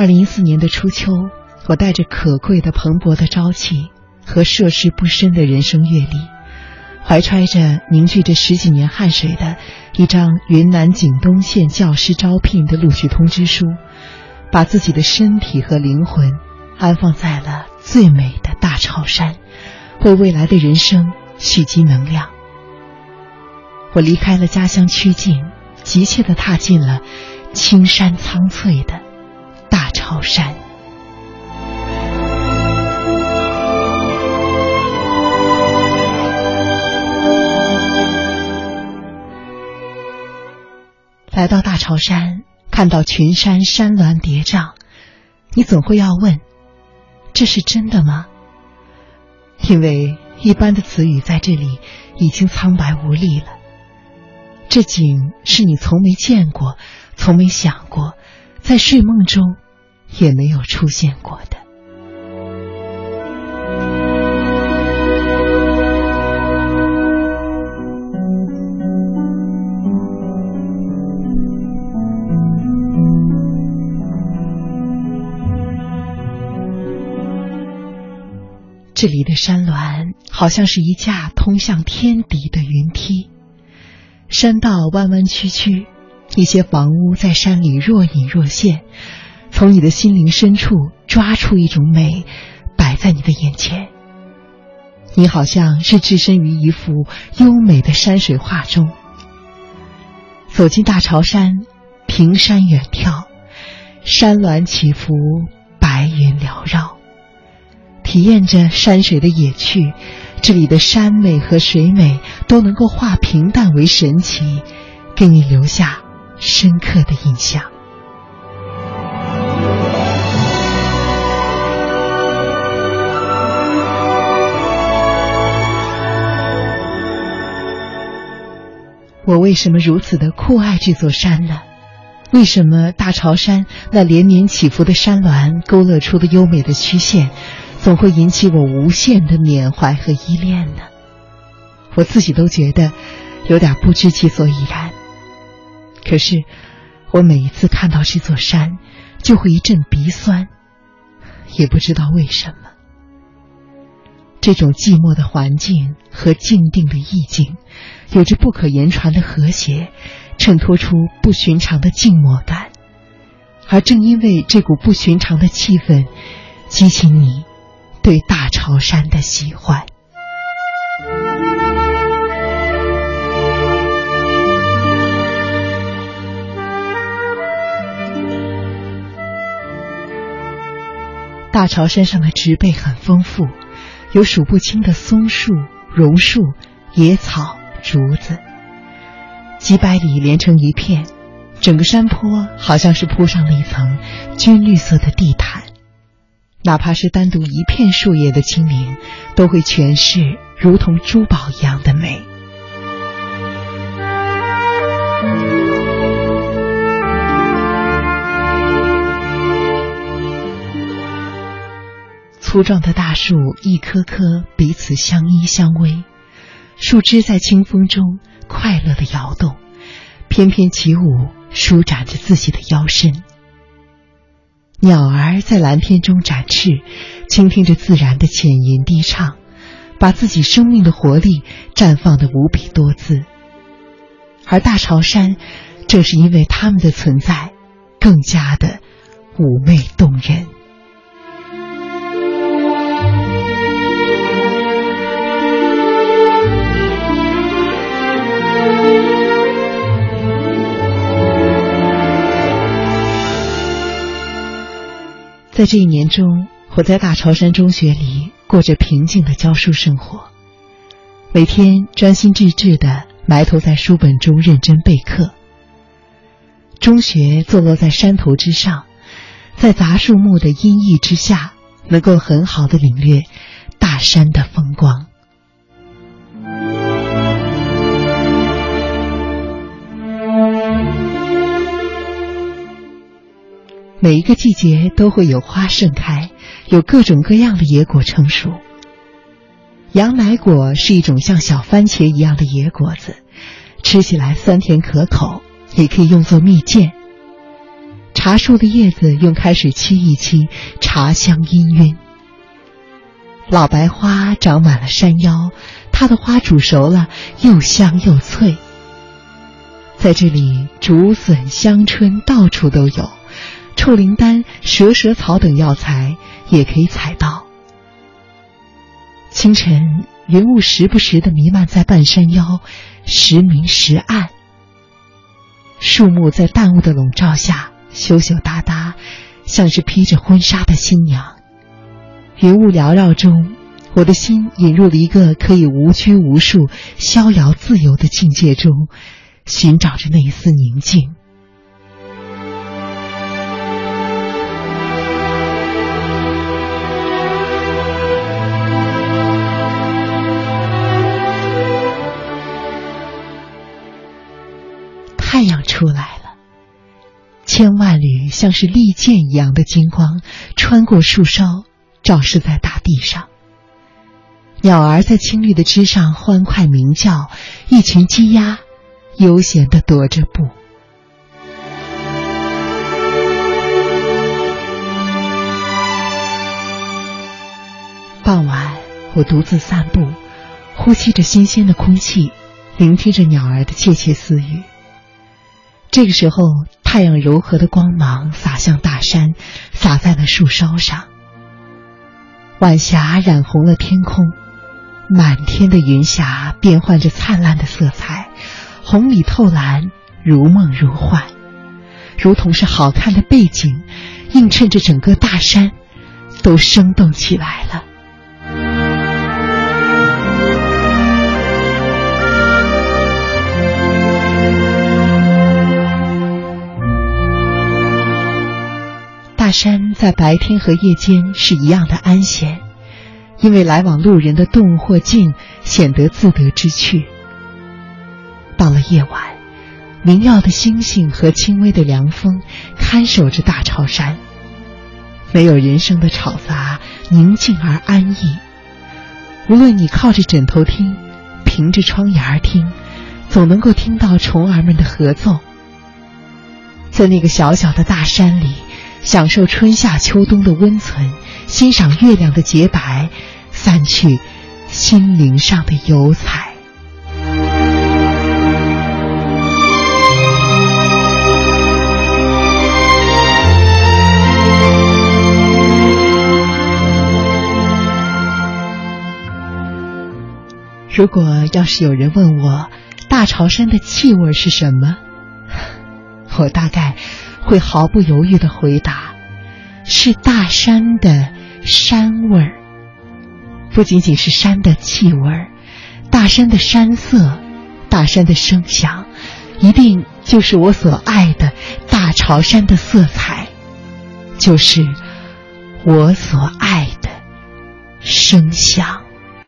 二零一四年的初秋，我带着可贵的蓬勃的朝气和涉世不深的人生阅历，怀揣着凝聚着十几年汗水的一张云南景东县教师招聘的录取通知书，把自己的身体和灵魂安放在了最美的大潮山，为未来的人生蓄积能量。我离开了家乡曲靖，急切地踏进了青山苍翠的大潮山。来到大潮山，看到群山山峦叠嶂，你总会要问：这是真的吗？因为一般的词语在这里已经苍白无力了。这景是你从没见过、从没想过，在睡梦中也没有出现过的。这里的山峦好像是一架通向天敌的云梯，山道弯弯曲曲，一些房屋在山里若隐若现，从你的心灵深处抓出一种美，摆在你的眼前。你好像是置身于一幅优美的山水画中。走进大潮山，平山远眺，山峦起伏，白云缭绕。体验着山水的野趣，这里的山美和水美都能够化平淡为神奇，给你留下深刻的印象。我为什么如此的酷爱这座山呢？为什么大潮山那连绵起伏的山峦勾勒出的优美的曲线？总会引起我无限的缅怀和依恋呢。我自己都觉得有点不知其所以然。可是，我每一次看到这座山，就会一阵鼻酸，也不知道为什么。这种寂寞的环境和静定的意境，有着不可言传的和谐，衬托出不寻常的静默感。而正因为这股不寻常的气氛，激起你。对大潮山的喜欢。大潮山上的植被很丰富，有数不清的松树、榕树、野草、竹子，几百里连成一片，整个山坡好像是铺上了一层军绿色的地毯。哪怕是单独一片树叶的清明，都会诠释如同珠宝一样的美。粗壮的大树一棵棵彼此相依相偎，树枝在清风中快乐的摇动，翩翩起舞，舒展着自己的腰身。鸟儿在蓝天中展翅，倾听着自然的浅吟低唱，把自己生命的活力绽放的无比多姿。而大潮山，正是因为它们的存在，更加的妩媚动人。在这一年中，我在大潮山中学里过着平静的教书生活，每天专心致志的埋头在书本中认真备课。中学坐落在山头之上，在杂树木的阴翳之下，能够很好的领略大山的风光。每一个季节都会有花盛开，有各种各样的野果成熟。羊奶果是一种像小番茄一样的野果子，吃起来酸甜可口，也可以用作蜜饯。茶树的叶子用开水沏一沏，茶香氤氲。老白花长满了山腰，它的花煮熟了，又香又脆。在这里，竹笋、香椿到处都有，臭灵丹、蛇舌草等药材也可以采到。清晨，云雾时不时的弥漫在半山腰，时明时暗。树木在淡雾的笼罩下，羞羞答答，像是披着婚纱的新娘。云雾缭绕中，我的心引入了一个可以无拘无束、逍遥自由的境界中，寻找着那一丝宁静。千万缕像是利剑一样的金光穿过树梢，照射在大地上。鸟儿在青绿的枝上欢快鸣叫，一群鸡鸭悠闲的踱着步。傍晚，我独自散步，呼吸着新鲜的空气，聆听着鸟儿的窃窃私语。这个时候，太阳柔和的光芒洒向大山，洒在了树梢上。晚霞染红了天空，满天的云霞变换着灿烂的色彩，红里透蓝，如梦如幻，如同是好看的背景，映衬着整个大山，都生动起来了。山在白天和夜间是一样的安闲，因为来往路人的动或静显得自得之趣。到了夜晚，明耀的星星和轻微的凉风看守着大潮山，没有人声的吵杂，宁静而安逸。无论你靠着枕头听，凭着窗沿儿听，总能够听到虫儿们的合奏。在那个小小的大山里。享受春夏秋冬的温存，欣赏月亮的洁白，散去心灵上的油彩。如果要是有人问我大潮山的气味是什么，我大概。会毫不犹豫的回答：“是大山的山味儿，不仅仅是山的气味儿，大山的山色，大山的声响，一定就是我所爱的大潮山的色彩，就是我所爱的声响。”